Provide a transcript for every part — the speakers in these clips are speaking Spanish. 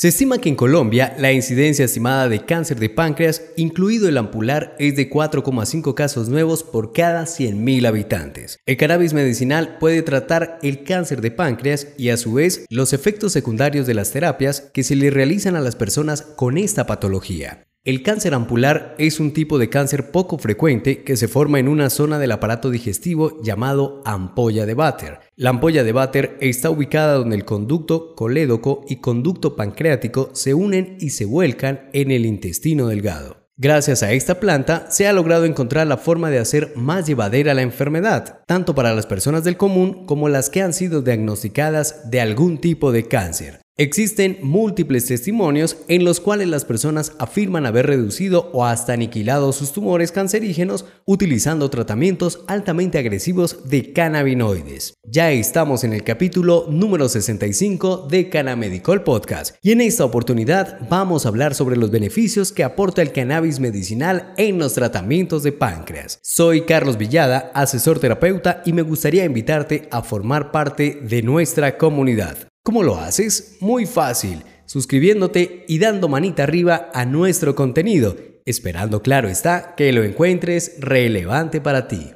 Se estima que en Colombia la incidencia estimada de cáncer de páncreas, incluido el ampular, es de 4,5 casos nuevos por cada 100.000 habitantes. El cannabis medicinal puede tratar el cáncer de páncreas y a su vez los efectos secundarios de las terapias que se le realizan a las personas con esta patología. El cáncer ampular es un tipo de cáncer poco frecuente que se forma en una zona del aparato digestivo llamado ampolla de Bater. La ampolla de Bater está ubicada donde el conducto colédoco y conducto pancreático se unen y se vuelcan en el intestino delgado. Gracias a esta planta se ha logrado encontrar la forma de hacer más llevadera la enfermedad, tanto para las personas del común como las que han sido diagnosticadas de algún tipo de cáncer. Existen múltiples testimonios en los cuales las personas afirman haber reducido o hasta aniquilado sus tumores cancerígenos utilizando tratamientos altamente agresivos de cannabinoides. Ya estamos en el capítulo número 65 de Canamedicol Podcast y en esta oportunidad vamos a hablar sobre los beneficios que aporta el cannabis medicinal en los tratamientos de páncreas. Soy Carlos Villada, asesor terapeuta y me gustaría invitarte a formar parte de nuestra comunidad. ¿Cómo lo haces? Muy fácil, suscribiéndote y dando manita arriba a nuestro contenido, esperando claro está que lo encuentres relevante para ti.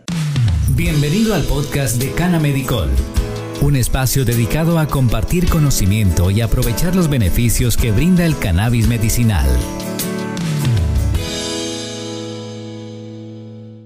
Bienvenido al podcast de Cana Medicol, un espacio dedicado a compartir conocimiento y aprovechar los beneficios que brinda el cannabis medicinal.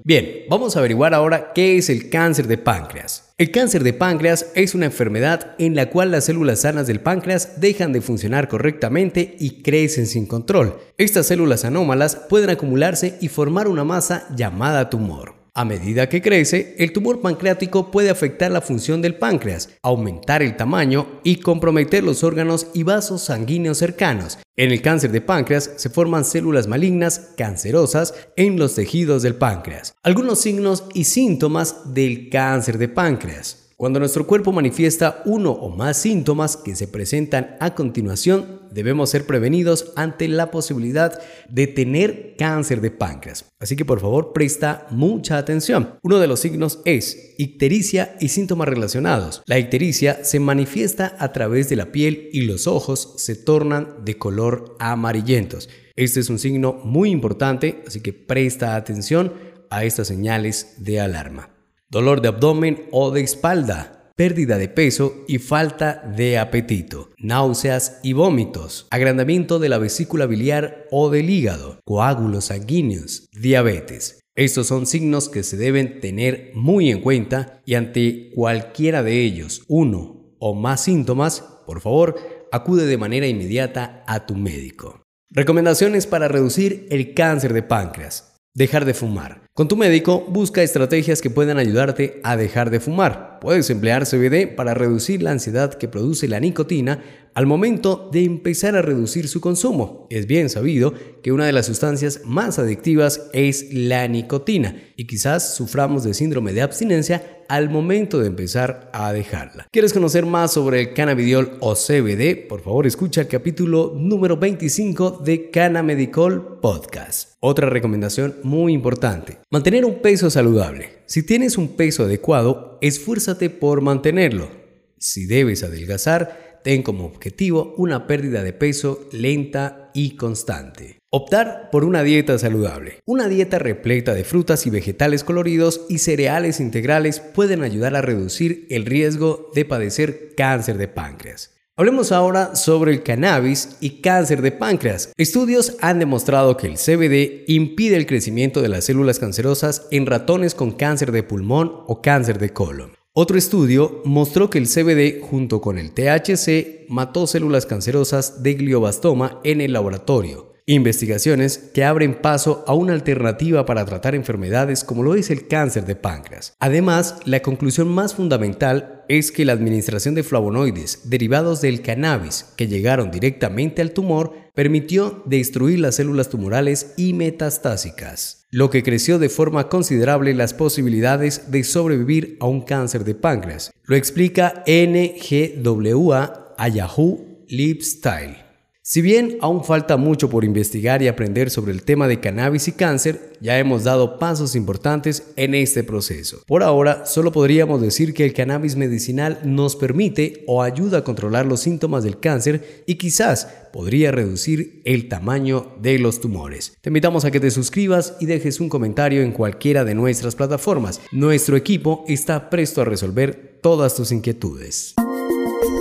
Bien, vamos a averiguar ahora qué es el cáncer de páncreas. El cáncer de páncreas es una enfermedad en la cual las células sanas del páncreas dejan de funcionar correctamente y crecen sin control. Estas células anómalas pueden acumularse y formar una masa llamada tumor. A medida que crece, el tumor pancreático puede afectar la función del páncreas, aumentar el tamaño y comprometer los órganos y vasos sanguíneos cercanos. En el cáncer de páncreas se forman células malignas cancerosas en los tejidos del páncreas. Algunos signos y síntomas del cáncer de páncreas. Cuando nuestro cuerpo manifiesta uno o más síntomas que se presentan a continuación, debemos ser prevenidos ante la posibilidad de tener cáncer de páncreas. Así que por favor presta mucha atención. Uno de los signos es ictericia y síntomas relacionados. La ictericia se manifiesta a través de la piel y los ojos se tornan de color amarillentos. Este es un signo muy importante, así que presta atención a estas señales de alarma dolor de abdomen o de espalda, pérdida de peso y falta de apetito, náuseas y vómitos, agrandamiento de la vesícula biliar o del hígado, coágulos sanguíneos, diabetes. Estos son signos que se deben tener muy en cuenta y ante cualquiera de ellos, uno o más síntomas, por favor, acude de manera inmediata a tu médico. Recomendaciones para reducir el cáncer de páncreas. Dejar de fumar. Con tu médico busca estrategias que puedan ayudarte a dejar de fumar. Puedes emplear CBD para reducir la ansiedad que produce la nicotina al momento de empezar a reducir su consumo. Es bien sabido que una de las sustancias más adictivas es la nicotina y quizás suframos de síndrome de abstinencia al momento de empezar a dejarla. ¿Quieres conocer más sobre el cannabidiol o CBD? Por favor, escucha el capítulo número 25 de Canamedicol Podcast. Otra recomendación muy importante, mantener un peso saludable. Si tienes un peso adecuado, esfuérzate por mantenerlo. Si debes adelgazar, Ten como objetivo una pérdida de peso lenta y constante. Optar por una dieta saludable. Una dieta repleta de frutas y vegetales coloridos y cereales integrales pueden ayudar a reducir el riesgo de padecer cáncer de páncreas. Hablemos ahora sobre el cannabis y cáncer de páncreas. Estudios han demostrado que el CBD impide el crecimiento de las células cancerosas en ratones con cáncer de pulmón o cáncer de colon. Otro estudio mostró que el CBD junto con el THC mató células cancerosas de glioblastoma en el laboratorio. Investigaciones que abren paso a una alternativa para tratar enfermedades como lo es el cáncer de páncreas. Además, la conclusión más fundamental es que la administración de flavonoides derivados del cannabis que llegaron directamente al tumor permitió destruir las células tumorales y metastásicas, lo que creció de forma considerable las posibilidades de sobrevivir a un cáncer de páncreas. Lo explica NGWA a Yahoo Lifestyle. Si bien aún falta mucho por investigar y aprender sobre el tema de cannabis y cáncer, ya hemos dado pasos importantes en este proceso. Por ahora, solo podríamos decir que el cannabis medicinal nos permite o ayuda a controlar los síntomas del cáncer y quizás podría reducir el tamaño de los tumores. Te invitamos a que te suscribas y dejes un comentario en cualquiera de nuestras plataformas. Nuestro equipo está presto a resolver todas tus inquietudes.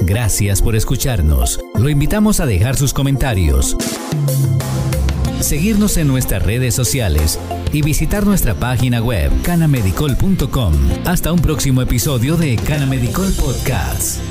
Gracias por escucharnos. Lo invitamos a dejar sus comentarios, seguirnos en nuestras redes sociales y visitar nuestra página web canamedicol.com. Hasta un próximo episodio de Canamedicol Podcast.